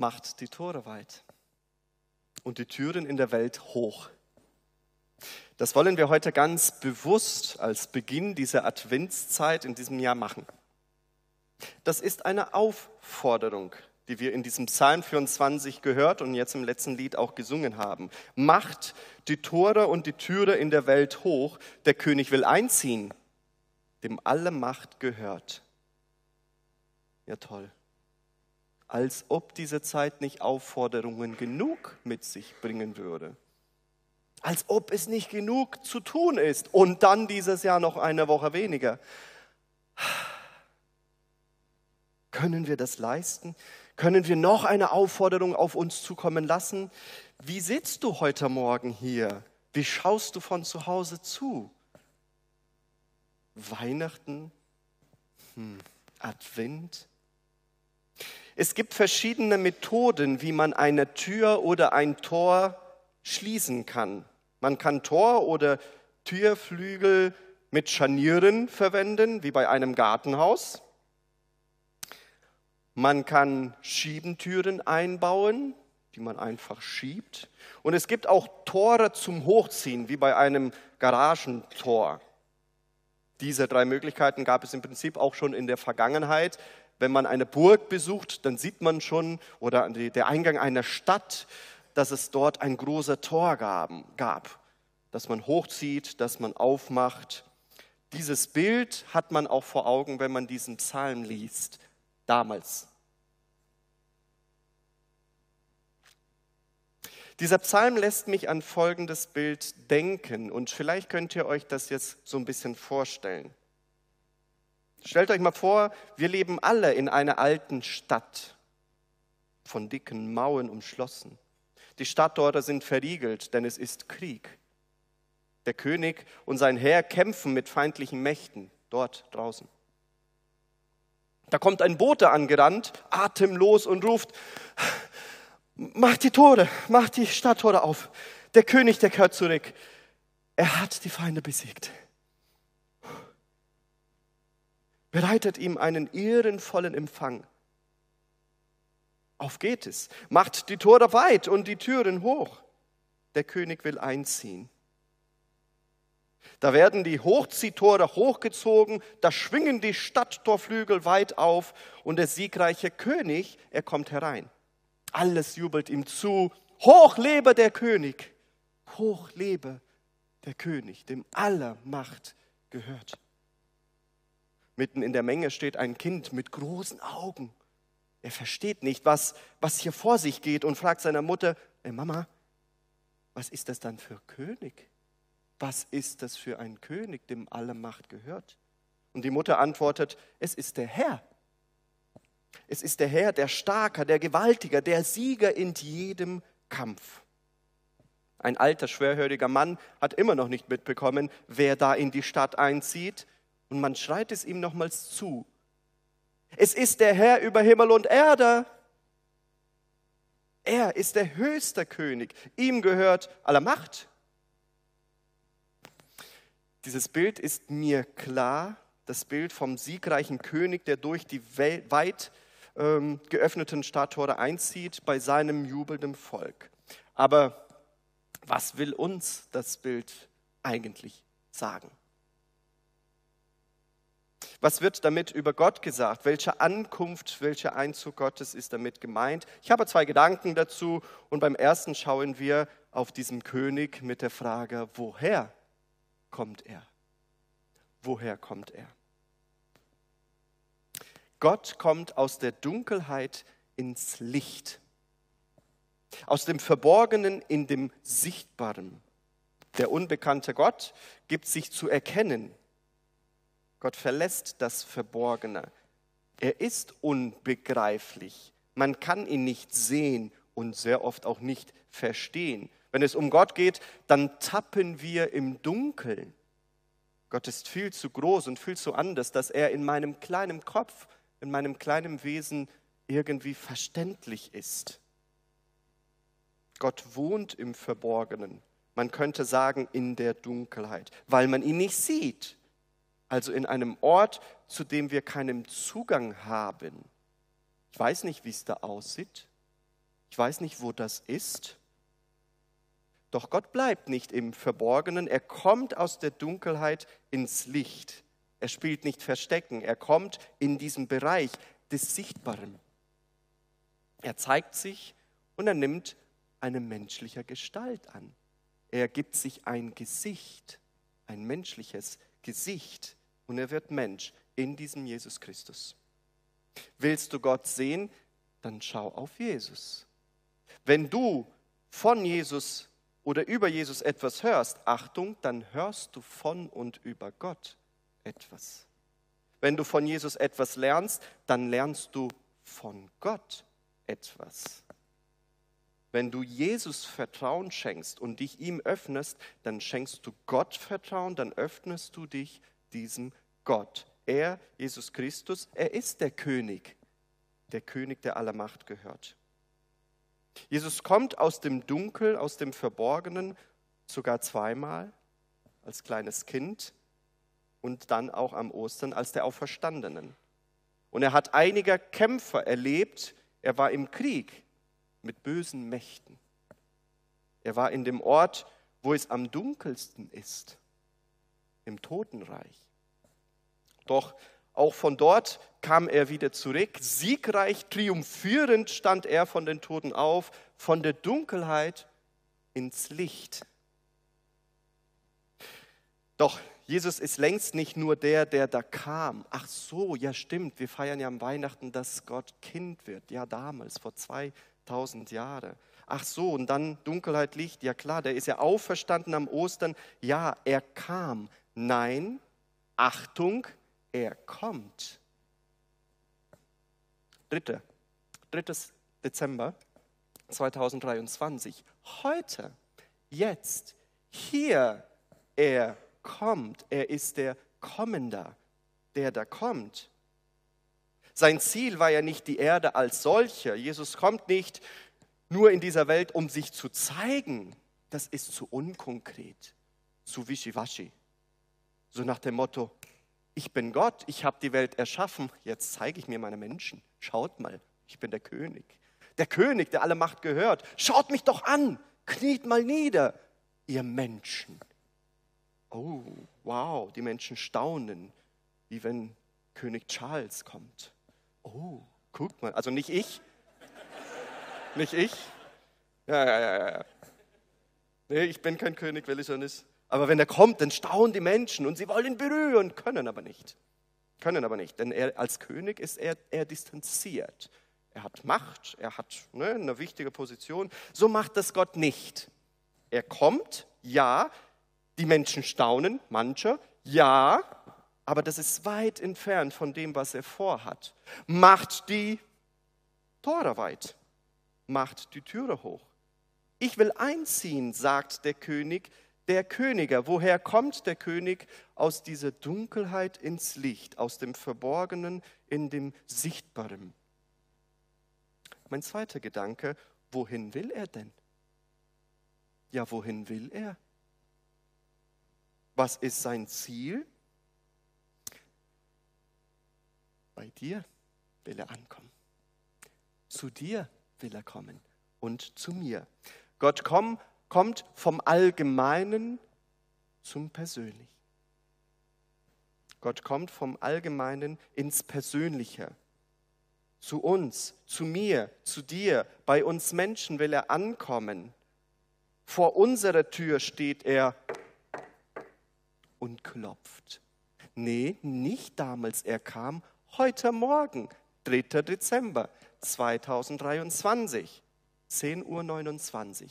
macht die Tore weit und die Türen in der Welt hoch. Das wollen wir heute ganz bewusst als Beginn dieser Adventszeit in diesem Jahr machen. Das ist eine Aufforderung, die wir in diesem Psalm 24 gehört und jetzt im letzten Lied auch gesungen haben. Macht die Tore und die Türe in der Welt hoch, der König will einziehen, dem alle Macht gehört. Ja toll als ob diese Zeit nicht Aufforderungen genug mit sich bringen würde. Als ob es nicht genug zu tun ist und dann dieses Jahr noch eine Woche weniger. Können wir das leisten? Können wir noch eine Aufforderung auf uns zukommen lassen? Wie sitzt du heute Morgen hier? Wie schaust du von zu Hause zu? Weihnachten? Hm. Advent? Es gibt verschiedene Methoden, wie man eine Tür oder ein Tor schließen kann. Man kann Tor oder Türflügel mit Scharnieren verwenden, wie bei einem Gartenhaus. Man kann Schiebentüren einbauen, die man einfach schiebt. Und es gibt auch Tore zum Hochziehen, wie bei einem Garagentor. Diese drei Möglichkeiten gab es im Prinzip auch schon in der Vergangenheit wenn man eine Burg besucht, dann sieht man schon, oder der Eingang einer Stadt, dass es dort ein großer Tor gab, dass man hochzieht, dass man aufmacht. Dieses Bild hat man auch vor Augen, wenn man diesen Psalm liest, damals. Dieser Psalm lässt mich an folgendes Bild denken und vielleicht könnt ihr euch das jetzt so ein bisschen vorstellen. Stellt euch mal vor, wir leben alle in einer alten Stadt, von dicken Mauern umschlossen. Die Stadttore sind verriegelt, denn es ist Krieg. Der König und sein Heer kämpfen mit feindlichen Mächten dort draußen. Da kommt ein Bote angerannt, atemlos und ruft, macht die Tore, macht die Stadttore auf. Der König, der kehrt zurück. Er hat die Feinde besiegt bereitet ihm einen ehrenvollen Empfang. Auf geht es, macht die Tore weit und die Türen hoch. Der König will einziehen. Da werden die Hochziehtore hochgezogen, da schwingen die Stadttorflügel weit auf und der siegreiche König, er kommt herein. Alles jubelt ihm zu. Hoch lebe der König! Hoch lebe der König, dem aller Macht gehört. Mitten in der Menge steht ein Kind mit großen Augen. Er versteht nicht, was, was hier vor sich geht und fragt seiner Mutter, hey Mama, was ist das dann für König? Was ist das für ein König, dem alle Macht gehört? Und die Mutter antwortet, es ist der Herr. Es ist der Herr, der Starker, der Gewaltiger, der Sieger in jedem Kampf. Ein alter, schwerhöriger Mann hat immer noch nicht mitbekommen, wer da in die Stadt einzieht und man schreit es ihm nochmals zu. Es ist der Herr über Himmel und Erde. Er ist der höchste König. Ihm gehört alle Macht. Dieses Bild ist mir klar, das Bild vom siegreichen König, der durch die weit ähm, geöffneten Stadttore einzieht bei seinem jubelnden Volk. Aber was will uns das Bild eigentlich sagen? Was wird damit über Gott gesagt? Welche Ankunft, welcher Einzug Gottes ist damit gemeint? Ich habe zwei Gedanken dazu und beim ersten schauen wir auf diesen König mit der Frage, woher kommt er? Woher kommt er? Gott kommt aus der Dunkelheit ins Licht, aus dem Verborgenen in dem Sichtbaren. Der unbekannte Gott gibt sich zu erkennen Gott verlässt das Verborgene. Er ist unbegreiflich. Man kann ihn nicht sehen und sehr oft auch nicht verstehen. Wenn es um Gott geht, dann tappen wir im Dunkeln. Gott ist viel zu groß und viel zu anders, dass er in meinem kleinen Kopf, in meinem kleinen Wesen irgendwie verständlich ist. Gott wohnt im Verborgenen. Man könnte sagen in der Dunkelheit, weil man ihn nicht sieht also in einem Ort, zu dem wir keinen Zugang haben. Ich weiß nicht, wie es da aussieht. Ich weiß nicht, wo das ist. Doch Gott bleibt nicht im Verborgenen. Er kommt aus der Dunkelheit ins Licht. Er spielt nicht Verstecken. Er kommt in diesen Bereich des Sichtbaren. Er zeigt sich und er nimmt eine menschliche Gestalt an. Er gibt sich ein Gesicht, ein menschliches Gesicht und er wird Mensch in diesem Jesus Christus. Willst du Gott sehen, dann schau auf Jesus. Wenn du von Jesus oder über Jesus etwas hörst, Achtung, dann hörst du von und über Gott etwas. Wenn du von Jesus etwas lernst, dann lernst du von Gott etwas. Wenn du Jesus Vertrauen schenkst und dich ihm öffnest, dann schenkst du Gott Vertrauen, dann öffnest du dich diesem Gott. Er, Jesus Christus, er ist der König, der König, der aller Macht gehört. Jesus kommt aus dem Dunkel, aus dem Verborgenen, sogar zweimal als kleines Kind und dann auch am Ostern als der Auferstandenen. Und er hat einige Kämpfer erlebt. Er war im Krieg mit bösen Mächten. Er war in dem Ort, wo es am dunkelsten ist, im Totenreich. Doch auch von dort kam er wieder zurück. Siegreich, triumphierend stand er von den Toten auf, von der Dunkelheit ins Licht. Doch Jesus ist längst nicht nur der, der da kam. Ach so, ja stimmt, wir feiern ja am Weihnachten, dass Gott Kind wird. Ja, damals, vor 2000 Jahren. Ach so, und dann Dunkelheit, Licht. Ja klar, der ist ja auferstanden am Ostern. Ja, er kam. Nein, Achtung, er kommt. 3. 3. Dezember 2023. Heute, jetzt, hier, er kommt. Er ist der Kommender, der da kommt. Sein Ziel war ja nicht die Erde als solche. Jesus kommt nicht nur in dieser Welt, um sich zu zeigen. Das ist zu unkonkret, zu wischiwaschi. So nach dem Motto, ich bin Gott, ich habe die Welt erschaffen, jetzt zeige ich mir meine Menschen. Schaut mal, ich bin der König. Der König, der alle Macht gehört. Schaut mich doch an, kniet mal nieder, ihr Menschen. Oh, wow, die Menschen staunen, wie wenn König Charles kommt. Oh, guck mal, also nicht ich, nicht ich. Ja, ja, ja, ja. Nee, ich bin kein König, will ich so nicht. Aber wenn er kommt, dann staunen die Menschen und sie wollen ihn berühren, können aber nicht. Können aber nicht, denn er, als König ist er, er distanziert. Er hat Macht, er hat ne, eine wichtige Position. So macht das Gott nicht. Er kommt, ja, die Menschen staunen, manche, ja, aber das ist weit entfernt von dem, was er vorhat. Macht die Tore weit, macht die Türe hoch. Ich will einziehen, sagt der König, der Könige. Woher kommt der König? Aus dieser Dunkelheit ins Licht, aus dem Verborgenen in dem Sichtbaren. Mein zweiter Gedanke, wohin will er denn? Ja, wohin will er? Was ist sein Ziel? Bei dir will er ankommen. Zu dir will er kommen und zu mir. Gott komm, kommt vom Allgemeinen zum Persönlichen. Gott kommt vom Allgemeinen ins Persönliche. Zu uns, zu mir, zu dir, bei uns Menschen will er ankommen. Vor unserer Tür steht er und klopft. Nee, nicht damals er kam, heute Morgen, 3. Dezember 2023, 10.29 Uhr.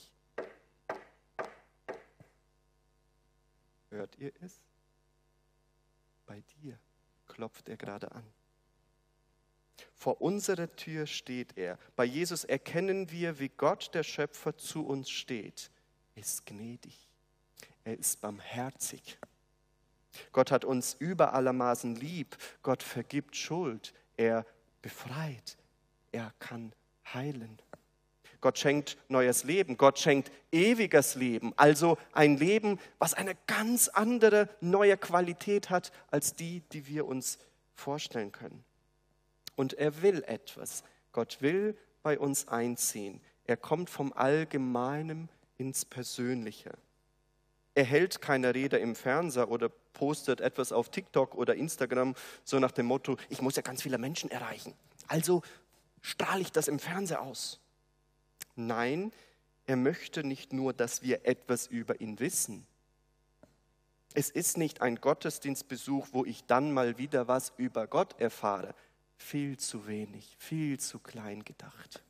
Hört ihr es? Bei dir klopft er gerade an. Vor unserer Tür steht er. Bei Jesus erkennen wir, wie Gott, der Schöpfer, zu uns steht. Er ist gnädig. Er ist barmherzig. Gott hat uns über allermaßen lieb. Gott vergibt Schuld. Er befreit. Er kann heilen. Gott schenkt neues Leben. Gott schenkt ewiges Leben. Also ein Leben, was eine ganz andere neue Qualität hat als die, die wir uns vorstellen können. Und er will etwas. Gott will bei uns einziehen. Er kommt vom Allgemeinen ins Persönliche. Er hält keine Rede im Fernseher oder postet etwas auf TikTok oder Instagram, so nach dem Motto, ich muss ja ganz viele Menschen erreichen. Also strahle ich das im Fernseher aus. Nein, er möchte nicht nur, dass wir etwas über ihn wissen. Es ist nicht ein Gottesdienstbesuch, wo ich dann mal wieder was über Gott erfahre. Viel zu wenig, viel zu klein gedacht.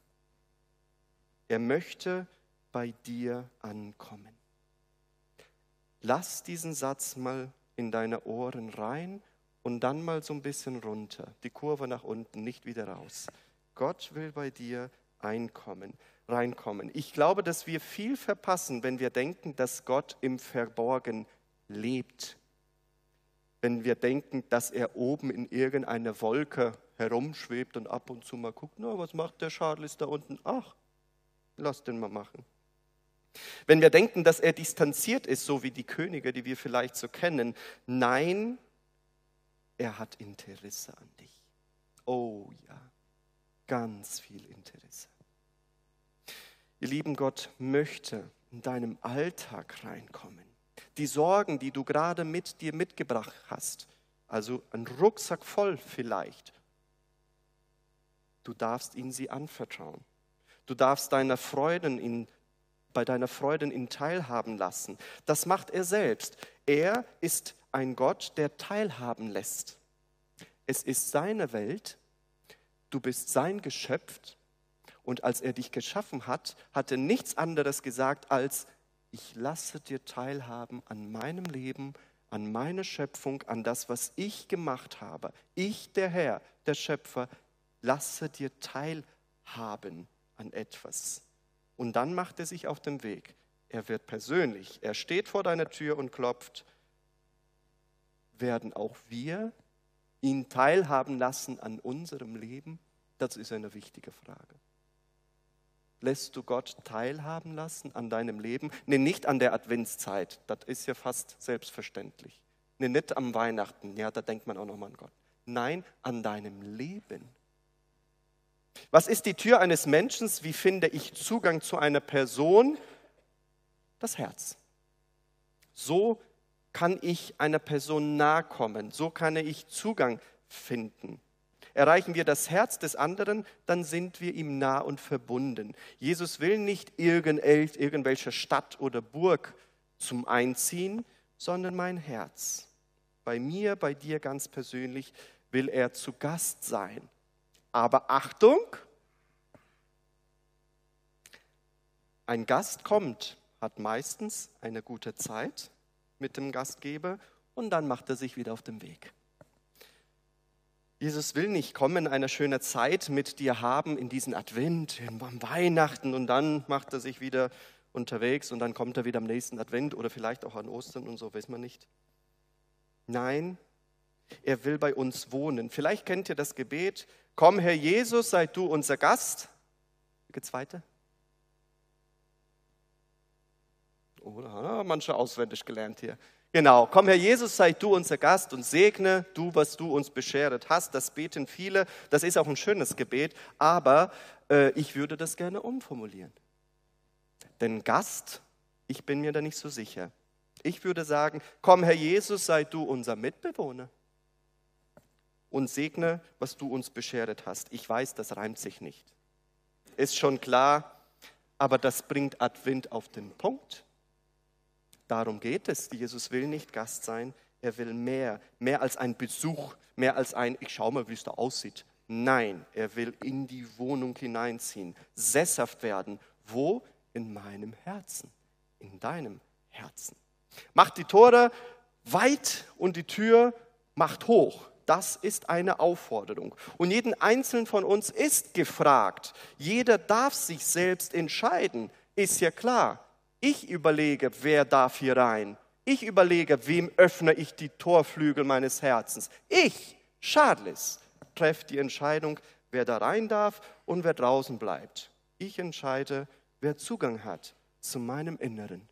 Er möchte bei dir ankommen. Lass diesen Satz mal in deine Ohren rein und dann mal so ein bisschen runter, die Kurve nach unten, nicht wieder raus. Gott will bei dir einkommen, reinkommen. Ich glaube, dass wir viel verpassen, wenn wir denken, dass Gott im Verborgen lebt. Wenn wir denken, dass er oben in irgendeiner Wolke herumschwebt und ab und zu mal guckt, na, was macht der Charles da unten? Ach, lass den mal machen. Wenn wir denken, dass er distanziert ist, so wie die Könige, die wir vielleicht so kennen, nein, er hat Interesse an dich. Oh ja, ganz viel Interesse. Ihr lieben Gott möchte in deinem Alltag reinkommen. Die Sorgen, die du gerade mit dir mitgebracht hast, also ein Rucksack voll vielleicht, du darfst ihn sie anvertrauen. Du darfst deiner Freuden in bei deiner Freude ihn teilhaben lassen. Das macht er selbst. Er ist ein Gott, der teilhaben lässt. Es ist seine Welt, du bist sein Geschöpf und als er dich geschaffen hat, hat er nichts anderes gesagt als, ich lasse dir teilhaben an meinem Leben, an meine Schöpfung, an das, was ich gemacht habe. Ich, der Herr, der Schöpfer, lasse dir teilhaben an etwas. Und dann macht er sich auf den Weg. Er wird persönlich, er steht vor deiner Tür und klopft. Werden auch wir ihn teilhaben lassen an unserem Leben? Das ist eine wichtige Frage. Lässt du Gott teilhaben lassen an deinem Leben? Nee, nicht an der Adventszeit, das ist ja fast selbstverständlich. Nee, nicht am Weihnachten, ja, da denkt man auch nochmal an Gott. Nein, an deinem Leben. Was ist die Tür eines Menschen? Wie finde ich Zugang zu einer Person? Das Herz. So kann ich einer Person nahe kommen. So kann ich Zugang finden. Erreichen wir das Herz des anderen, dann sind wir ihm nah und verbunden. Jesus will nicht irgendwelche Stadt oder Burg zum Einziehen, sondern mein Herz. Bei mir, bei dir ganz persönlich will er zu Gast sein. Aber Achtung, ein Gast kommt, hat meistens eine gute Zeit mit dem Gastgeber und dann macht er sich wieder auf den Weg. Jesus will nicht kommen, eine schöne Zeit mit dir haben in diesen Advent, am Weihnachten und dann macht er sich wieder unterwegs und dann kommt er wieder am nächsten Advent oder vielleicht auch an Ostern und so, weiß man nicht. Nein, er will bei uns wohnen. Vielleicht kennt ihr das Gebet, Komm, Herr Jesus, sei du unser Gast. Geht's weiter? Oh, ah, manche auswendig gelernt hier. Genau, komm Herr Jesus, sei du unser Gast und segne du, was du uns beschert hast. Das beten viele, das ist auch ein schönes Gebet, aber äh, ich würde das gerne umformulieren. Denn Gast, ich bin mir da nicht so sicher. Ich würde sagen, komm Herr Jesus, sei du unser Mitbewohner und segne, was du uns beschert hast. Ich weiß, das reimt sich nicht. Ist schon klar, aber das bringt Advent auf den Punkt. Darum geht es. Jesus will nicht Gast sein, er will mehr, mehr als ein Besuch, mehr als ein, ich schau mal, wie es da aussieht. Nein, er will in die Wohnung hineinziehen, sesshaft werden. Wo? In meinem Herzen, in deinem Herzen. Macht die Tore weit und die Tür macht hoch. Das ist eine Aufforderung. Und jeden Einzelnen von uns ist gefragt. Jeder darf sich selbst entscheiden. Ist ja klar. Ich überlege, wer darf hier rein. Ich überlege, wem öffne ich die Torflügel meines Herzens. Ich, Charles, treffe die Entscheidung, wer da rein darf und wer draußen bleibt. Ich entscheide, wer Zugang hat zu meinem Inneren.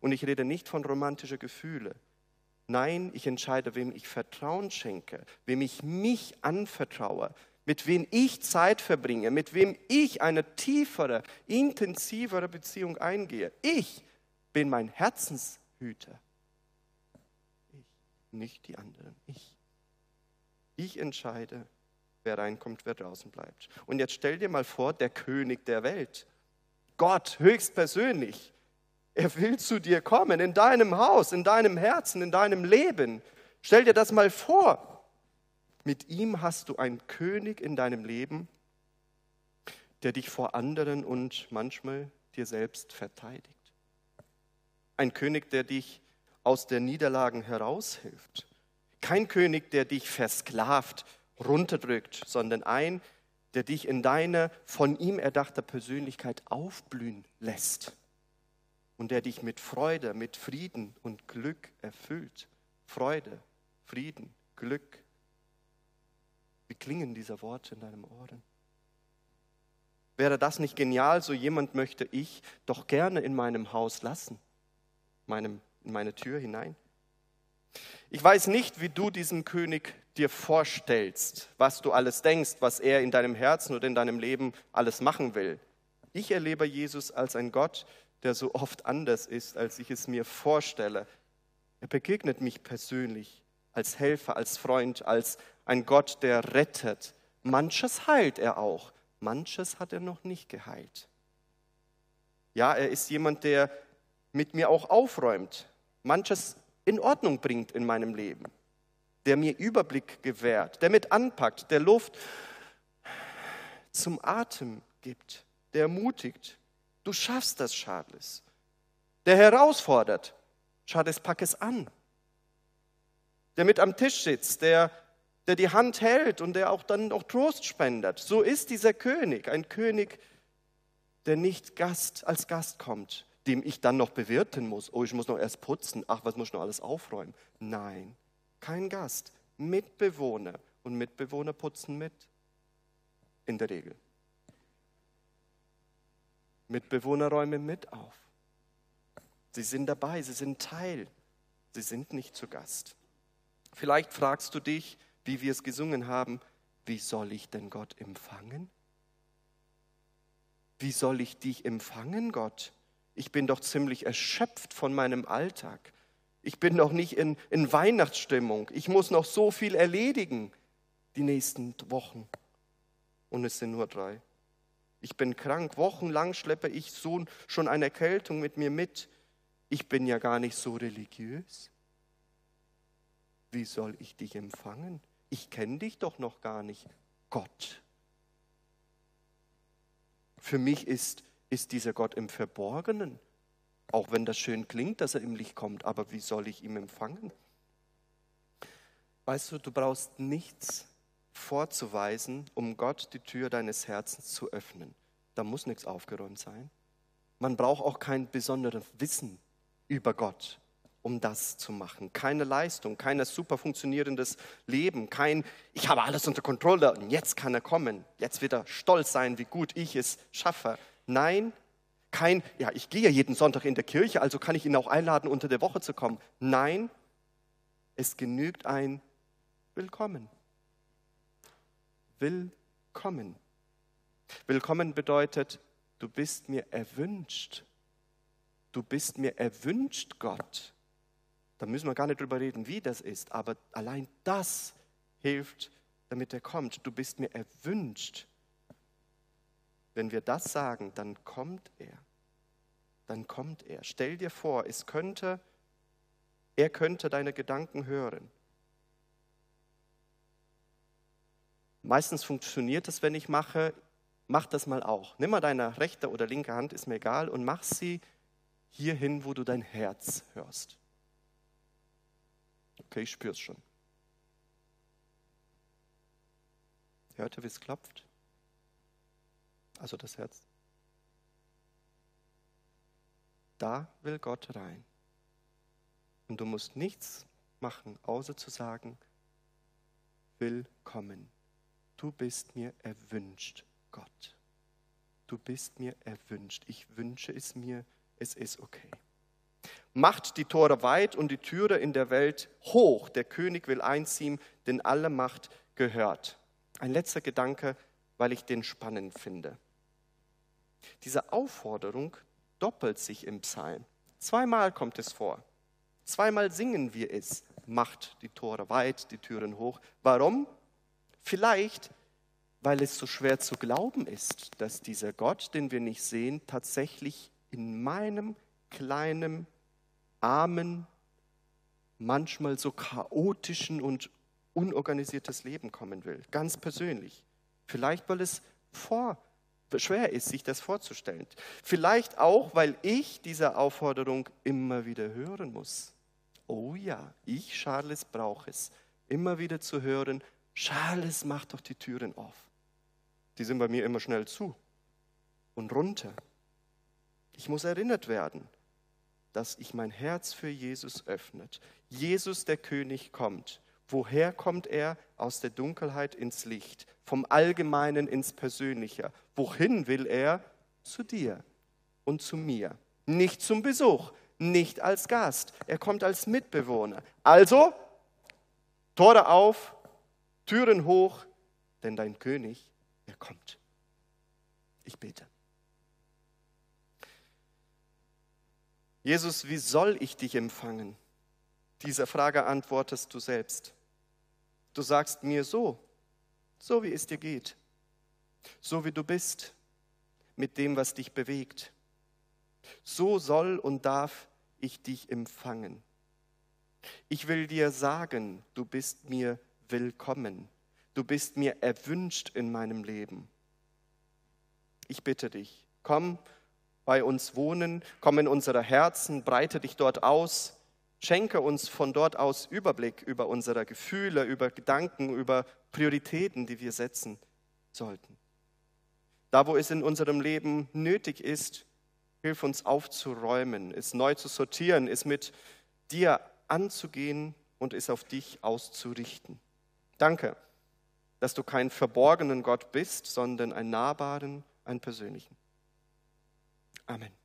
Und ich rede nicht von romantischen Gefühlen. Nein, ich entscheide, wem ich Vertrauen schenke, wem ich mich anvertraue, mit wem ich Zeit verbringe, mit wem ich eine tiefere, intensivere Beziehung eingehe. Ich bin mein Herzenshüter. Ich, nicht die anderen. Ich. Ich entscheide, wer reinkommt, wer draußen bleibt. Und jetzt stell dir mal vor, der König der Welt, Gott höchstpersönlich, er will zu dir kommen, in deinem Haus, in deinem Herzen, in deinem Leben. Stell dir das mal vor. Mit ihm hast du einen König in deinem Leben, der dich vor anderen und manchmal dir selbst verteidigt. Ein König, der dich aus der Niederlagen heraushilft. Kein König, der dich versklavt, runterdrückt, sondern ein, der dich in deiner von ihm erdachter Persönlichkeit aufblühen lässt und der dich mit Freude, mit Frieden und Glück erfüllt. Freude, Frieden, Glück. Wie klingen diese Worte in deinem Ohren? Wäre das nicht genial? So jemand möchte ich doch gerne in meinem Haus lassen, meinem, in meine Tür hinein. Ich weiß nicht, wie du diesen König dir vorstellst, was du alles denkst, was er in deinem Herzen oder in deinem Leben alles machen will. Ich erlebe Jesus als ein Gott, der so oft anders ist, als ich es mir vorstelle. Er begegnet mich persönlich als Helfer, als Freund, als ein Gott, der rettet. Manches heilt er auch, manches hat er noch nicht geheilt. Ja, er ist jemand, der mit mir auch aufräumt, manches in Ordnung bringt in meinem Leben, der mir Überblick gewährt, der mit anpackt, der Luft zum Atem gibt, der ermutigt, Du schaffst das, Charles. Der herausfordert, Charles, pack es an. Der mit am Tisch sitzt, der, der die Hand hält und der auch dann auch Trost spendet. So ist dieser König, ein König, der nicht Gast als Gast kommt, dem ich dann noch bewirten muss. Oh, ich muss noch erst putzen. Ach, was muss ich noch alles aufräumen? Nein, kein Gast. Mitbewohner. Und Mitbewohner putzen mit. In der Regel. Mitbewohner räumen mit auf. Sie sind dabei, sie sind Teil, sie sind nicht zu Gast. Vielleicht fragst du dich, wie wir es gesungen haben, wie soll ich denn Gott empfangen? Wie soll ich dich empfangen, Gott? Ich bin doch ziemlich erschöpft von meinem Alltag. Ich bin noch nicht in, in Weihnachtsstimmung. Ich muss noch so viel erledigen die nächsten Wochen. Und es sind nur drei. Ich bin krank. Wochenlang schleppe ich so schon eine Erkältung mit mir mit. Ich bin ja gar nicht so religiös. Wie soll ich dich empfangen? Ich kenne dich doch noch gar nicht. Gott. Für mich ist, ist dieser Gott im Verborgenen. Auch wenn das schön klingt, dass er im Licht kommt. Aber wie soll ich ihn empfangen? Weißt du, du brauchst nichts vorzuweisen, um Gott die Tür deines Herzens zu öffnen. Da muss nichts aufgeräumt sein. Man braucht auch kein besonderes Wissen über Gott, um das zu machen. Keine Leistung, kein super funktionierendes Leben, kein Ich habe alles unter Kontrolle und jetzt kann er kommen. Jetzt wird er stolz sein, wie gut ich es schaffe. Nein, kein Ja, ich gehe jeden Sonntag in der Kirche, also kann ich ihn auch einladen, unter der Woche zu kommen. Nein, es genügt ein Willkommen. Willkommen. Willkommen bedeutet, du bist mir erwünscht. Du bist mir erwünscht, Gott. Da müssen wir gar nicht drüber reden, wie das ist, aber allein das hilft, damit er kommt. Du bist mir erwünscht. Wenn wir das sagen, dann kommt er. Dann kommt er. Stell dir vor, es könnte, er könnte deine Gedanken hören. Meistens funktioniert es, wenn ich mache, mach das mal auch. Nimm mal deine rechte oder linke Hand, ist mir egal, und mach sie hierhin, wo du dein Herz hörst. Okay, ich spüre es schon. Hört ihr, wie es klopft? Also das Herz. Da will Gott rein. Und du musst nichts machen, außer zu sagen, willkommen du bist mir erwünscht, Gott. Du bist mir erwünscht. Ich wünsche es mir, es ist okay. Macht die Tore weit und die Türe in der Welt hoch. Der König will einziehen, denn alle Macht gehört Ein letzter Gedanke, weil ich den spannend finde. Diese Aufforderung doppelt sich im Psalm. Zweimal kommt es vor. Zweimal singen wir es. Macht die Tore weit, die Türen hoch. Warum? Vielleicht, weil es so schwer zu glauben ist, dass dieser Gott, den wir nicht sehen, tatsächlich in meinem kleinen, armen, manchmal so chaotischen und unorganisiertes Leben kommen will. Ganz persönlich. Vielleicht, weil es vor, schwer ist, sich das vorzustellen. Vielleicht auch, weil ich dieser Aufforderung immer wieder hören muss. Oh ja, ich, Charles, brauche es. Immer wieder zu hören, Charles, mach doch die Türen auf. Die sind bei mir immer schnell zu und runter. Ich muss erinnert werden, dass ich mein Herz für Jesus öffnet. Jesus, der König, kommt. Woher kommt er? Aus der Dunkelheit ins Licht, vom Allgemeinen ins Persönliche. Wohin will er? Zu dir und zu mir. Nicht zum Besuch, nicht als Gast. Er kommt als Mitbewohner. Also, Tore auf, Türen hoch, denn dein König, er kommt. Ich bete. Jesus, wie soll ich dich empfangen? Dieser Frage antwortest du selbst. Du sagst mir so, so wie es dir geht, so wie du bist, mit dem, was dich bewegt. So soll und darf ich dich empfangen. Ich will dir sagen, du bist mir willkommen. Du bist mir erwünscht in meinem Leben. Ich bitte dich, komm bei uns wohnen, komm in unsere Herzen, breite dich dort aus, schenke uns von dort aus Überblick über unsere Gefühle, über Gedanken, über Prioritäten, die wir setzen sollten. Da, wo es in unserem Leben nötig ist, hilf uns aufzuräumen, es neu zu sortieren, es mit dir anzugehen und es auf dich auszurichten. Danke, dass du kein verborgenen Gott bist, sondern einen nahbaren, einen persönlichen. Amen.